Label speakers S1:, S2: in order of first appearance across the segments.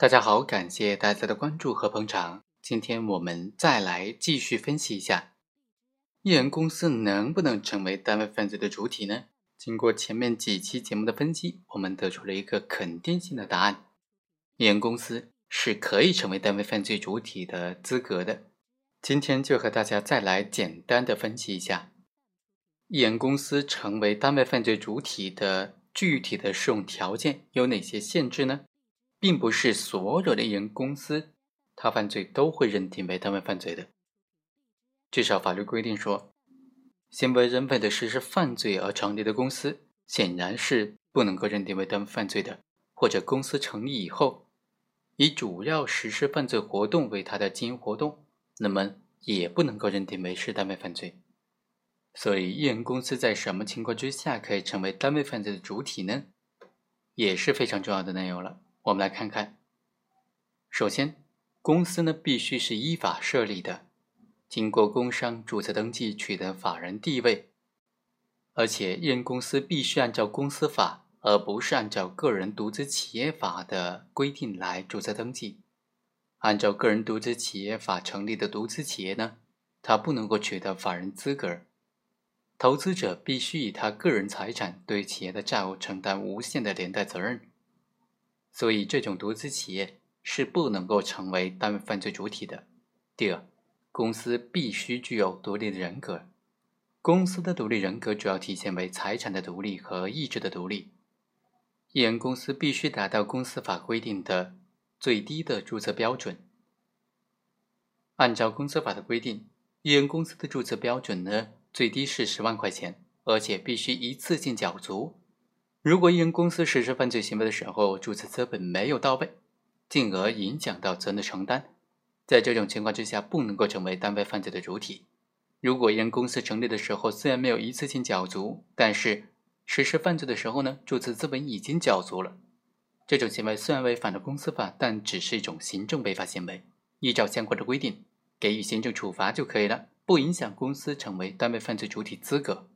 S1: 大家好，感谢大家的关注和捧场。今天我们再来继续分析一下，艺人公司能不能成为单位犯罪的主体呢？经过前面几期节目的分析，我们得出了一个肯定性的答案：艺人公司是可以成为单位犯罪主体的资格的。今天就和大家再来简单的分析一下，艺人公司成为单位犯罪主体的具体的适用条件有哪些限制呢？并不是所有的艺人公司，他犯罪都会认定为单位犯罪的。至少法律规定说，行为人为了实施犯罪而成立的公司，显然是不能够认定为单位犯罪的。或者公司成立以后，以主要实施犯罪活动为它的经营活动，那么也不能够认定为是单位犯罪。所以，艺人公司在什么情况之下可以成为单位犯罪的主体呢？也是非常重要的内容了。我们来看看，首先，公司呢必须是依法设立的，经过工商注册登记取得法人地位，而且一人公司必须按照公司法，而不是按照个人独资企业法的规定来注册登记。按照个人独资企业法成立的独资企业呢，它不能够取得法人资格。投资者必须以他个人财产对企业的债务承担无限的连带责任。所以，这种独资企业是不能够成为单位犯罪主体的。第二，公司必须具有独立的人格。公司的独立人格主要体现为财产的独立和意志的独立。艺人公司必须达到公司法规定的最低的注册标准。按照公司法的规定，艺人公司的注册标准呢，最低是十万块钱，而且必须一次性缴足。如果一人公司实施犯罪行为的时候，注册资本没有到位，进而影响到责任的承担，在这种情况之下，不能够成为单位犯罪的主体。如果一人公司成立的时候虽然没有一次性缴足，但是实施犯罪的时候呢，注册资本已经缴足了，这种行为虽然违反了公司法，但只是一种行政违法行为，依照相关的规定给予行政处罚就可以了，不影响公司成为单位犯罪主体资格。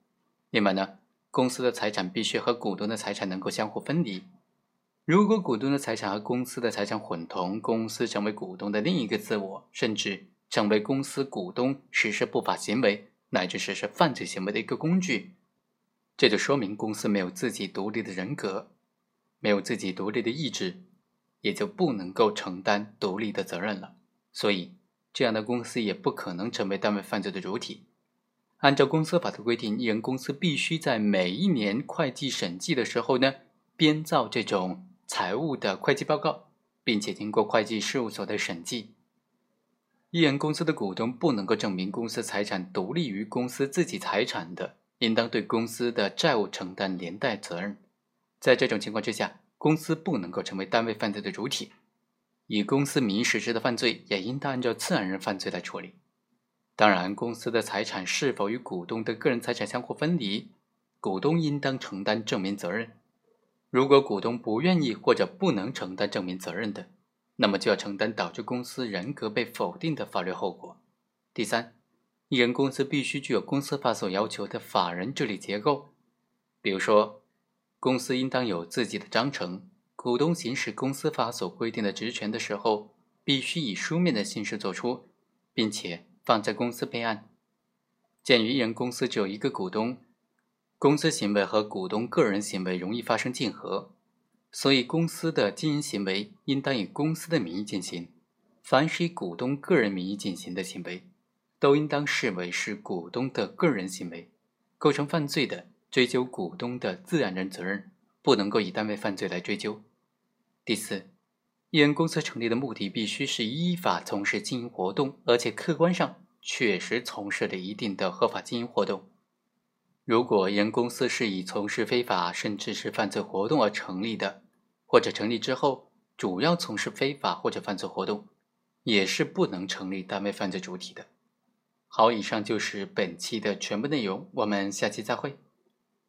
S1: 另外呢？公司的财产必须和股东的财产能够相互分离。如果股东的财产和公司的财产混同，公司成为股东的另一个自我，甚至成为公司股东实施不法行为乃至实施犯罪行为的一个工具，这就说明公司没有自己独立的人格，没有自己独立的意志，也就不能够承担独立的责任了。所以，这样的公司也不可能成为单位犯罪的主体。按照公司法的规定，艺人公司必须在每一年会计审计的时候呢，编造这种财务的会计报告，并且经过会计事务所的审计。艺人公司的股东不能够证明公司财产独立于公司自己财产的，应当对公司的债务承担连带责任。在这种情况之下，公司不能够成为单位犯罪的主体，以公司名义实施的犯罪也应当按照自然人犯罪来处理。当然，公司的财产是否与股东的个人财产相互分离，股东应当承担证明责任。如果股东不愿意或者不能承担证明责任的，那么就要承担导致公司人格被否定的法律后果。第三，艺人公司必须具有公司法所要求的法人治理结构，比如说，公司应当有自己的章程，股东行使公司法所规定的职权的时候，必须以书面的形式作出，并且。放在公司备案。鉴于一人公司只有一个股东，公司行为和股东个人行为容易发生竞合，所以公司的经营行为应当以公司的名义进行。凡是以股东个人名义进行的行为，都应当视为是股东的个人行为，构成犯罪的，追究股东的自然人责任，不能够以单位犯罪来追究。第四。艺人公司成立的目的必须是依法从事经营活动，而且客观上确实从事了一定的合法经营活动。如果艺人公司是以从事非法甚至是犯罪活动而成立的，或者成立之后主要从事非法或者犯罪活动，也是不能成立单位犯罪主体的。好，以上就是本期的全部内容，我们下期再会。